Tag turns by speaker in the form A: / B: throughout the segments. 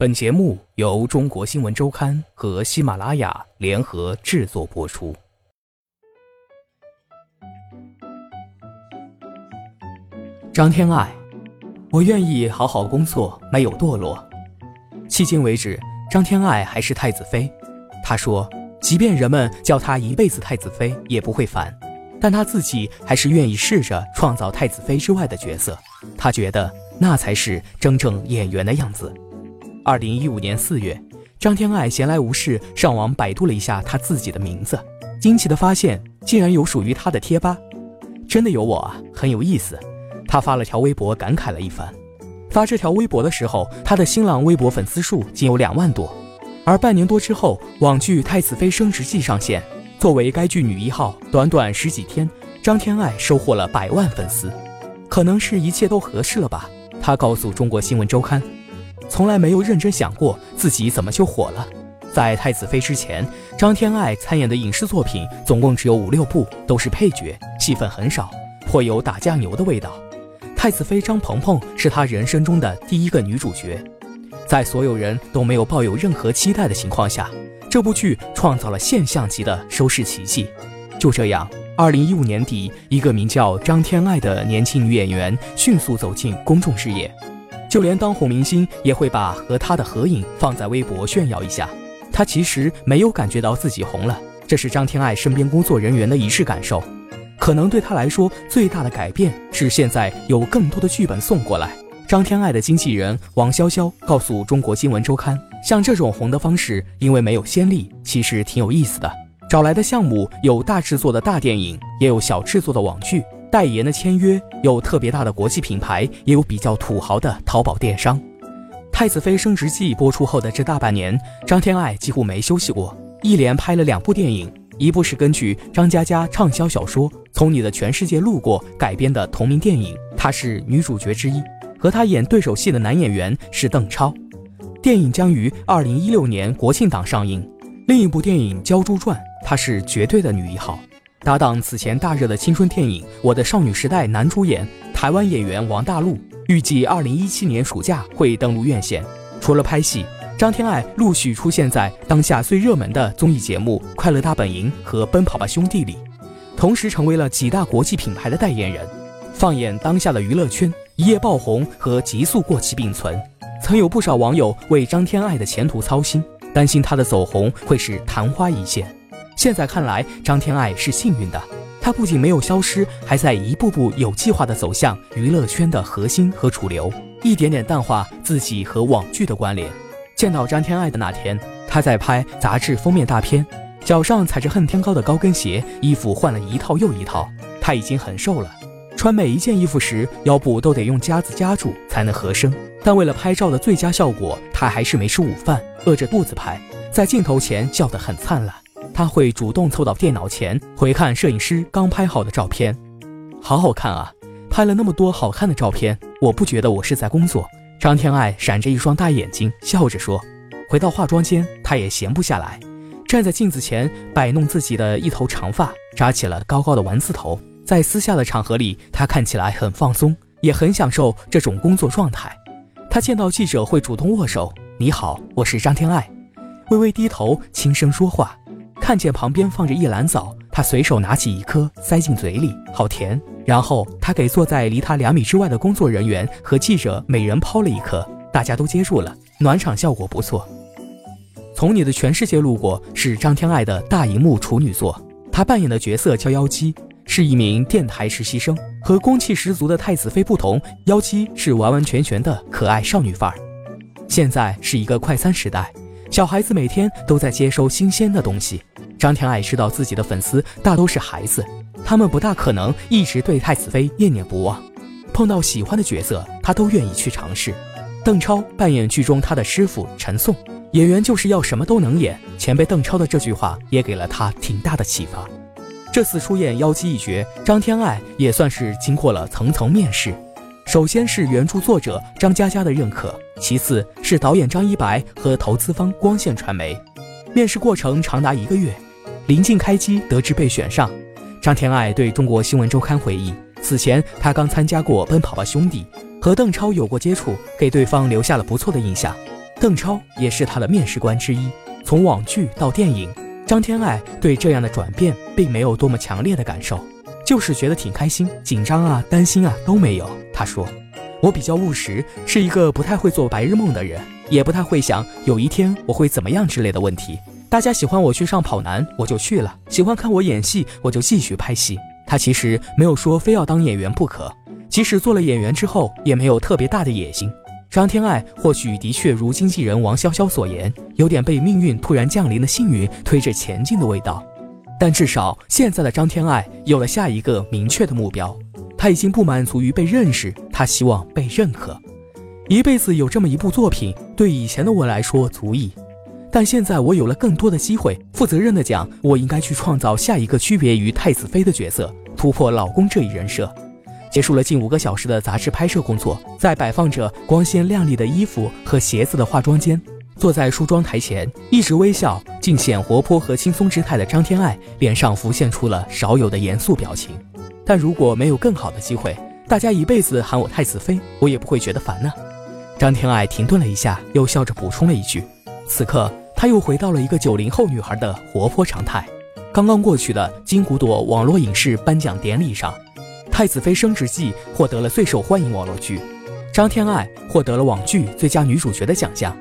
A: 本节目由中国新闻周刊和喜马拉雅联合制作播出。张天爱，我愿意好好工作，没有堕落。迄今为止，张天爱还是太子妃。他说，即便人们叫他一辈子太子妃，也不会烦。但他自己还是愿意试着创造太子妃之外的角色。他觉得那才是真正演员的样子。二零一五年四月，张天爱闲来无事上网百度了一下她自己的名字，惊奇的发现竟然有属于她的贴吧，真的有我啊，很有意思。她发了条微博感慨了一番。发这条微博的时候，她的新浪微博粉丝数仅有两万多，而半年多之后，网剧《太子妃升职记》上线，作为该剧女一号，短短十几天，张天爱收获了百万粉丝，可能是一切都合适了吧。她告诉中国新闻周刊。从来没有认真想过自己怎么就火了。在太子妃之前，张天爱参演的影视作品总共只有五六部，都是配角，戏份很少，颇有打酱油的味道。太子妃张鹏鹏是她人生中的第一个女主角，在所有人都没有抱有任何期待的情况下，这部剧创造了现象级的收视奇迹。就这样，二零一五年底，一个名叫张天爱的年轻女演员迅速走进公众视野。就连当红明星也会把和他的合影放在微博炫耀一下。他其实没有感觉到自己红了，这是张天爱身边工作人员的一致感受。可能对他来说最大的改变是现在有更多的剧本送过来。张天爱的经纪人王潇潇告诉中国新闻周刊，像这种红的方式，因为没有先例，其实挺有意思的。找来的项目有大制作的大电影，也有小制作的网剧。代言的签约有特别大的国际品牌，也有比较土豪的淘宝电商。《太子妃升职记》播出后的这大半年，张天爱几乎没休息过，一连拍了两部电影，一部是根据张嘉佳畅销小说《从你的全世界路过》改编的同名电影，她是女主角之一，和她演对手戏的男演员是邓超。电影将于二零一六年国庆档上映。另一部电影《鲛珠传》，她是绝对的女一号。搭档此前大热的青春电影《我的少女时代》男主演台湾演员王大陆，预计二零一七年暑假会登陆院线。除了拍戏，张天爱陆续出现在当下最热门的综艺节目《快乐大本营》和《奔跑吧兄弟》里，同时成为了几大国际品牌的代言人。放眼当下的娱乐圈，一夜爆红和急速过气并存，曾有不少网友为张天爱的前途操心，担心她的走红会是昙花一现。现在看来，张天爱是幸运的。她不仅没有消失，还在一步步有计划地走向娱乐圈的核心和主流，一点点淡化自己和网剧的关联。见到张天爱的那天，她在拍杂志封面大片，脚上踩着恨天高的高跟鞋，衣服换了一套又一套。她已经很瘦了，穿每一件衣服时腰部都得用夹子夹住才能合身。但为了拍照的最佳效果，她还是没吃午饭，饿着肚子拍，在镜头前笑得很灿烂。他会主动凑到电脑前回看摄影师刚拍好的照片，好好看啊！拍了那么多好看的照片，我不觉得我是在工作。张天爱闪着一双大眼睛，笑着说。回到化妆间，她也闲不下来，站在镜子前摆弄自己的一头长发，扎起了高高的丸子头。在私下的场合里，她看起来很放松，也很享受这种工作状态。她见到记者会主动握手：“你好，我是张天爱。”微微低头，轻声说话。看见旁边放着一篮枣，他随手拿起一颗塞进嘴里，好甜。然后他给坐在离他两米之外的工作人员和记者每人抛了一颗，大家都接住了，暖场效果不错。从你的全世界路过是张天爱的大荧幕处女作，她扮演的角色叫妖姬，是一名电台实习生。和攻气十足的太子妃不同，妖姬是完完全全的可爱少女范儿。现在是一个快餐时代。小孩子每天都在接收新鲜的东西。张天爱知道自己的粉丝大都是孩子，他们不大可能一直对太子妃念念不忘。碰到喜欢的角色，他都愿意去尝试。邓超扮演剧中他的师傅陈颂，演员就是要什么都能演。前辈邓超的这句话也给了他挺大的启发。这次出演妖姬一角，张天爱也算是经过了层层面试。首先是原著作者张嘉佳的认可，其次是导演张一白和投资方光线传媒。面试过程长达一个月，临近开机得知被选上，张天爱对中国新闻周刊回忆，此前他刚参加过《奔跑吧兄弟》，和邓超有过接触，给对方留下了不错的印象。邓超也是他的面试官之一。从网剧到电影，张天爱对这样的转变并没有多么强烈的感受，就是觉得挺开心，紧张啊、担心啊都没有。他说：“我比较务实，是一个不太会做白日梦的人，也不太会想有一天我会怎么样之类的问题。大家喜欢我去上跑男，我就去了；喜欢看我演戏，我就继续拍戏。他其实没有说非要当演员不可，即使做了演员之后，也没有特别大的野心。张天爱或许的确如经纪人王潇潇所言，有点被命运突然降临的幸运推着前进的味道。但至少现在的张天爱有了下一个明确的目标，他已经不满足于被认识，他希望被认可。一辈子有这么一部作品，对以前的我来说足矣。但现在我有了更多的机会，负责任的讲，我应该去创造下一个区别于太子妃的角色，突破老公这一人设。结束了近五个小时的杂志拍摄工作，在摆放着光鲜亮丽的衣服和鞋子的化妆间，坐在梳妆台前，一直微笑，尽显活泼和轻松之态的张天爱脸上浮现出了少有的严肃表情。但如果没有更好的机会，大家一辈子喊我太子妃，我也不会觉得烦呢。张天爱停顿了一下，又笑着补充了一句。此刻，她又回到了一个九零后女孩的活泼常态。刚刚过去的金骨朵网络影视颁奖典礼上，《太子妃升职记》获得了最受欢迎网络剧，张天爱获得了网剧最佳女主角的奖项。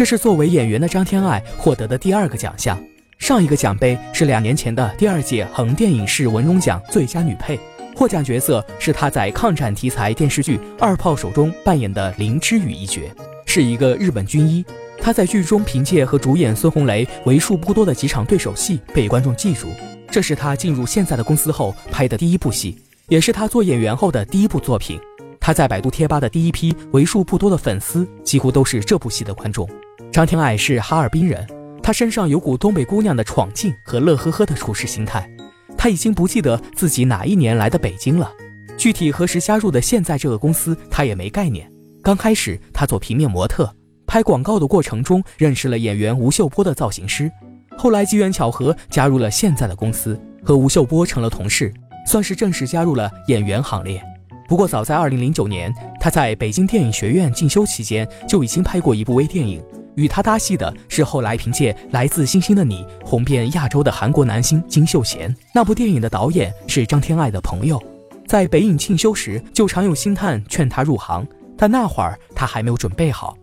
A: 这是作为演员的张天爱获得的第二个奖项。上一个奖杯是两年前的第二届横店影视文荣奖最佳女配，获奖角色是她在抗战题材电视剧《二炮手》中扮演的林之羽一角，是一个日本军医。她在剧中凭借和主演孙红雷为数不多的几场对手戏被观众记住，这是她进入现在的公司后拍的第一部戏，也是她做演员后的第一部作品。他在百度贴吧的第一批为数不多的粉丝几乎都是这部戏的观众。张天爱是哈尔滨人，她身上有股东北姑娘的闯劲和乐呵呵的处事心态。他已经不记得自己哪一年来的北京了，具体何时加入的现在这个公司他也没概念。刚开始他做平面模特。拍广告的过程中，认识了演员吴秀波的造型师，后来机缘巧合加入了现在的公司，和吴秀波成了同事，算是正式加入了演员行列。不过早在2009年，他在北京电影学院进修期间就已经拍过一部微电影，与他搭戏的是后来凭借《来自星星的你》红遍亚洲的韩国男星金秀贤。那部电影的导演是张天爱的朋友，在北影进修时就常有星探劝他入行，但那会儿他还没有准备好。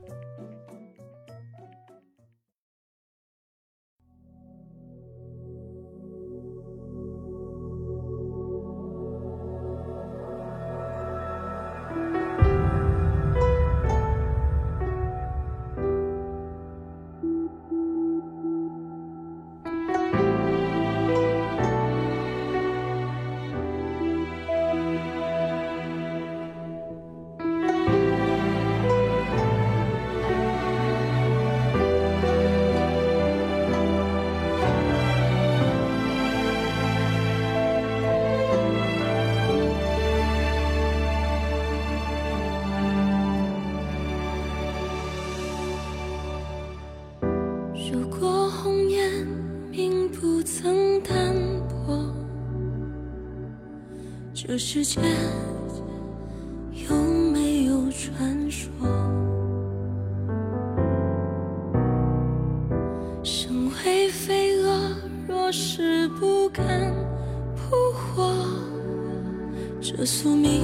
B: 这世界有没有传说？身为飞蛾，若是不敢扑火，这宿命